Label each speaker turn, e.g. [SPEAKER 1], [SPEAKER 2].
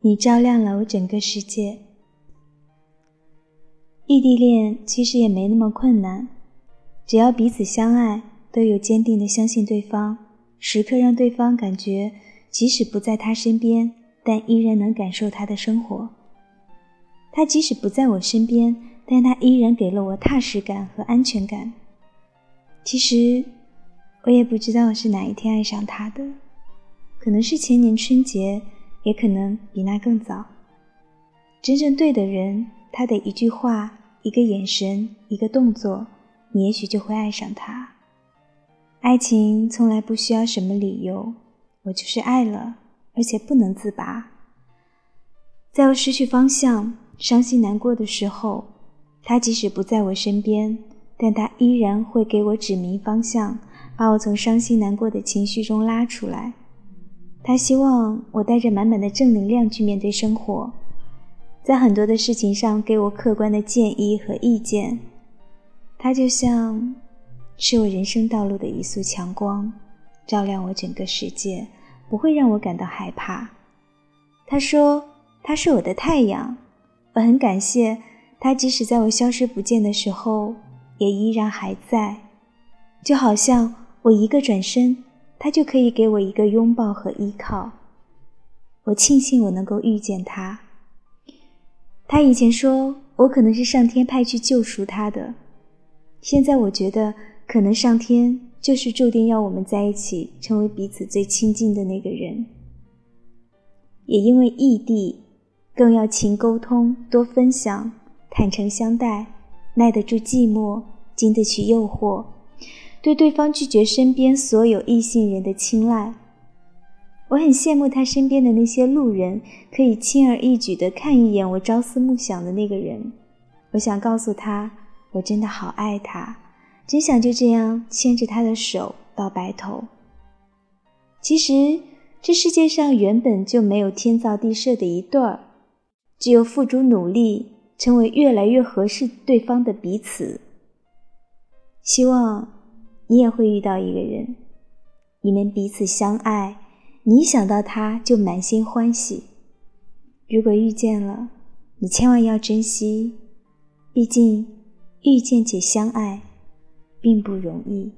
[SPEAKER 1] 你照亮了我整个世界。异地恋其实也没那么困难，只要彼此相爱，都有坚定的相信对方，时刻让对方感觉，即使不在他身边，但依然能感受他的生活。他即使不在我身边，但他依然给了我踏实感和安全感。其实，我也不知道是哪一天爱上他的，可能是前年春节。也可能比那更早。真正对的人，他的一句话、一个眼神、一个动作，你也许就会爱上他。爱情从来不需要什么理由，我就是爱了，而且不能自拔。在我失去方向、伤心难过的时候，他即使不在我身边，但他依然会给我指明方向，把我从伤心难过的情绪中拉出来。他希望我带着满满的正能量去面对生活，在很多的事情上给我客观的建议和意见。他就像是我人生道路的一束强光，照亮我整个世界，不会让我感到害怕。他说他是我的太阳，我很感谢他，即使在我消失不见的时候，也依然还在，就好像我一个转身。他就可以给我一个拥抱和依靠。我庆幸我能够遇见他。他以前说我可能是上天派去救赎他的，现在我觉得可能上天就是注定要我们在一起，成为彼此最亲近的那个人。也因为异地，更要勤沟通，多分享，坦诚相待，耐得住寂寞，经得起诱惑。对对方拒绝身边所有异性人的青睐，我很羡慕他身边的那些路人，可以轻而易举地看一眼我朝思暮想的那个人。我想告诉他，我真的好爱他，真想就这样牵着他的手到白头。其实这世界上原本就没有天造地设的一对儿，只有付出努力，成为越来越合适对方的彼此。希望。你也会遇到一个人，你们彼此相爱，你一想到他就满心欢喜。如果遇见了，你千万要珍惜，毕竟遇见且相爱并不容易。